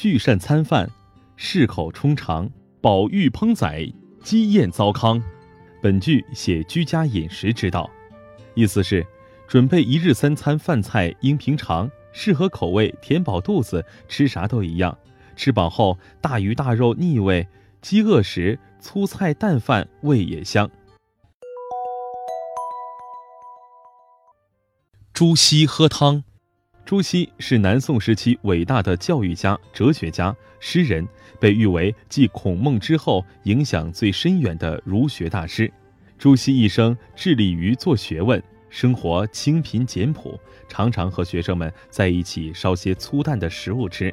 聚膳餐饭，适口充肠，宝玉烹宰，鸡宴糟糠。本句写居家饮食之道，意思是准备一日三餐饭菜应平常，适合口味，填饱肚子，吃啥都一样。吃饱后大鱼大肉腻味，饥饿时粗菜淡饭味也香。朱熹喝汤。朱熹是南宋时期伟大的教育家、哲学家、诗人，被誉为继孔孟之后影响最深远的儒学大师。朱熹一生致力于做学问，生活清贫简朴，常常和学生们在一起烧些粗淡的食物吃。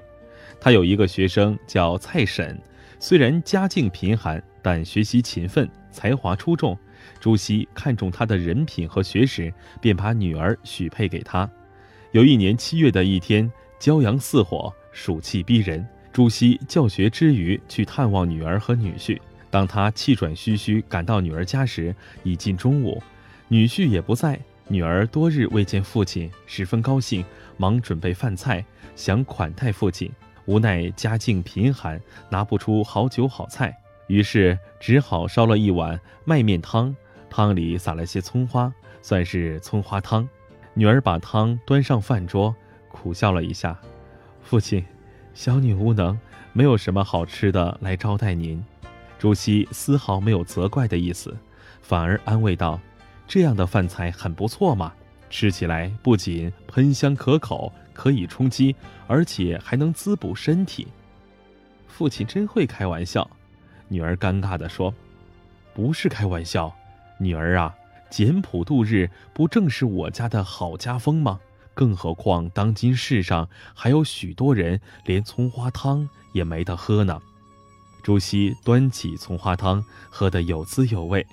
他有一个学生叫蔡沈，虽然家境贫寒，但学习勤奋，才华出众。朱熹看中他的人品和学识，便把女儿许配给他。有一年七月的一天，骄阳似火，暑气逼人。朱熹教学之余，去探望女儿和女婿。当他气喘吁吁赶到女儿家时，已近中午，女婿也不在。女儿多日未见父亲，十分高兴，忙准备饭菜，想款待父亲。无奈家境贫寒，拿不出好酒好菜，于是只好烧了一碗麦面汤，汤里撒了些葱花，算是葱花汤。女儿把汤端上饭桌，苦笑了一下：“父亲，小女无能，没有什么好吃的来招待您。”朱熹丝毫没有责怪的意思，反而安慰道：“这样的饭菜很不错嘛，吃起来不仅喷香可口，可以充饥，而且还能滋补身体。”父亲真会开玩笑，女儿尴尬地说：“不是开玩笑，女儿啊。”简朴度日，不正是我家的好家风吗？更何况当今世上还有许多人连葱花汤也没得喝呢。朱熹端起葱花汤，喝得有滋有味。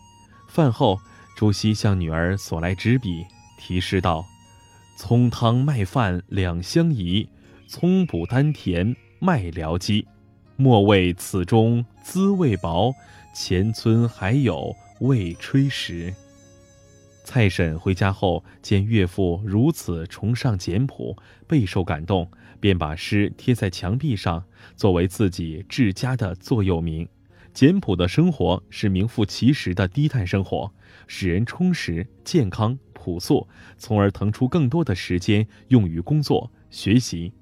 饭后，朱熹向女儿索来纸笔，题诗道：“葱汤麦饭两相宜，葱补丹田麦疗饥。莫谓此中滋味薄，前村还有未炊时。”蔡婶回家后见岳父如此崇尚简朴，备受感动，便把诗贴在墙壁上，作为自己治家的座右铭。简朴的生活是名副其实的低碳生活，使人充实、健康、朴素，从而腾出更多的时间用于工作、学习。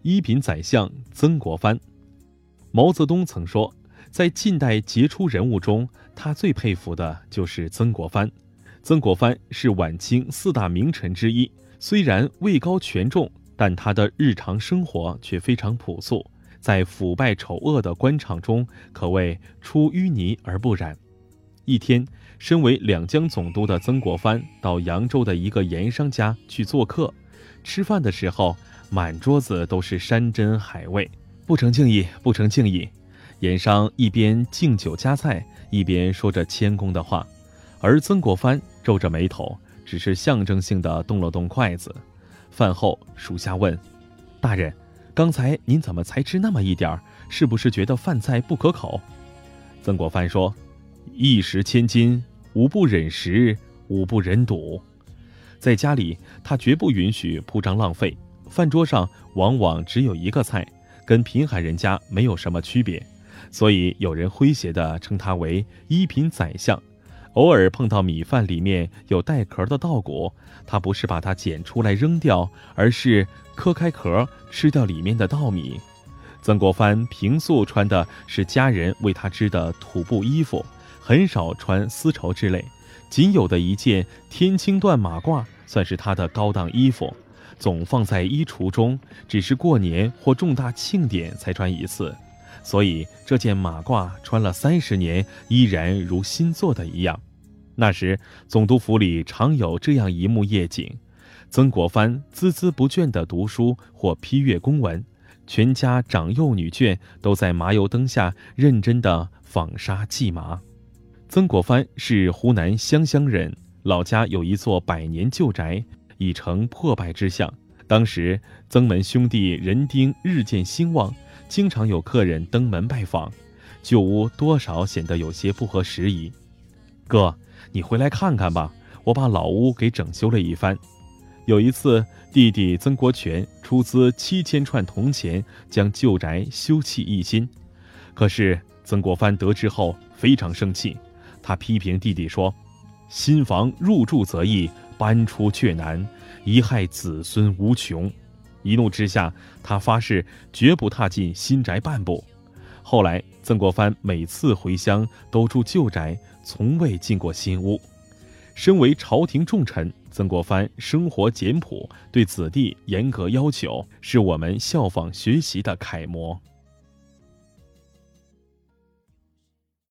一品宰相曾国藩，毛泽东曾说。在近代杰出人物中，他最佩服的就是曾国藩。曾国藩是晚清四大名臣之一，虽然位高权重，但他的日常生活却非常朴素，在腐败丑恶的官场中，可谓出淤泥而不染。一天，身为两江总督的曾国藩到扬州的一个盐商家去做客，吃饭的时候，满桌子都是山珍海味，不成敬意，不成敬意。盐商一边敬酒夹菜，一边说着谦恭的话，而曾国藩皱着眉头，只是象征性的动了动筷子。饭后，属下问：“大人，刚才您怎么才吃那么一点儿？是不是觉得饭菜不可口？”曾国藩说：“一食千金，吾不忍食，吾不忍睹。在家里，他绝不允许铺张浪费，饭桌上往往只有一个菜，跟贫寒人家没有什么区别。”所以有人诙谐地称他为一品宰相。偶尔碰到米饭里面有带壳的稻谷，他不是把它捡出来扔掉，而是磕开壳吃掉里面的稻米。曾国藩平素穿的是家人为他织的土布衣服，很少穿丝绸之类，仅有的一件天青缎马褂算是他的高档衣服，总放在衣橱中，只是过年或重大庆典才穿一次。所以这件马褂穿了三十年，依然如新做的一样。那时总督府里常有这样一幕夜景：曾国藩孜孜不倦地读书或批阅公文，全家长幼女眷都在麻油灯下认真地纺纱系麻。曾国藩是湖南湘乡人，老家有一座百年旧宅，已成破败之相。当时曾门兄弟人丁日渐兴旺。经常有客人登门拜访，旧屋多少显得有些不合时宜。哥，你回来看看吧，我把老屋给整修了一番。有一次，弟弟曾国荃出资七千串铜钱，将旧宅修葺一新。可是曾国藩得知后非常生气，他批评弟弟说：“新房入住则易，搬出却难，贻害子孙无穷。”一怒之下，他发誓绝不踏进新宅半步。后来，曾国藩每次回乡都住旧宅，从未进过新屋。身为朝廷重臣，曾国藩生活简朴，对子弟严格要求，是我们效仿学习的楷模。